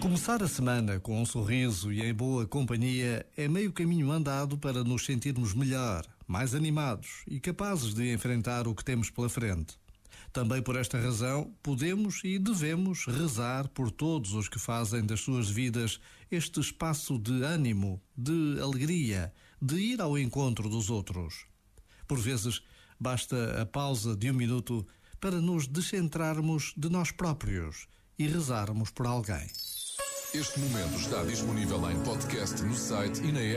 Começar a semana com um sorriso e em boa companhia é meio caminho andado para nos sentirmos melhor, mais animados e capazes de enfrentar o que temos pela frente. Também por esta razão, podemos e devemos rezar por todos os que fazem das suas vidas este espaço de ânimo, de alegria, de ir ao encontro dos outros. Por vezes, basta a pausa de um minuto para nos descentrarmos de nós próprios e rezarmos por alguém. Este momento está disponível em podcast no site e na app.